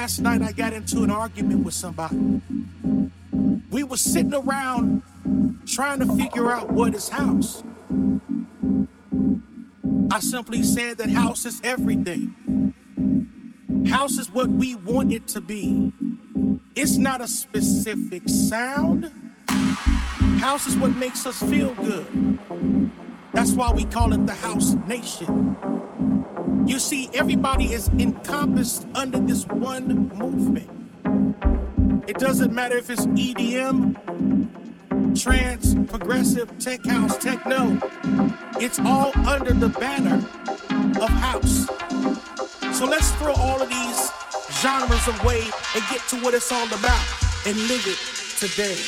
Last night I got into an argument with somebody. We were sitting around trying to figure out what is house. I simply said that house is everything. House is what we want it to be. It's not a specific sound. House is what makes us feel good. That's why we call it the house nation. You see, everybody is encompassed under this one movement. It doesn't matter if it's EDM, trance, progressive, tech house, techno. It's all under the banner of house. So let's throw all of these genres away and get to what it's all about and live it today.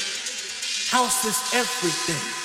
House is everything.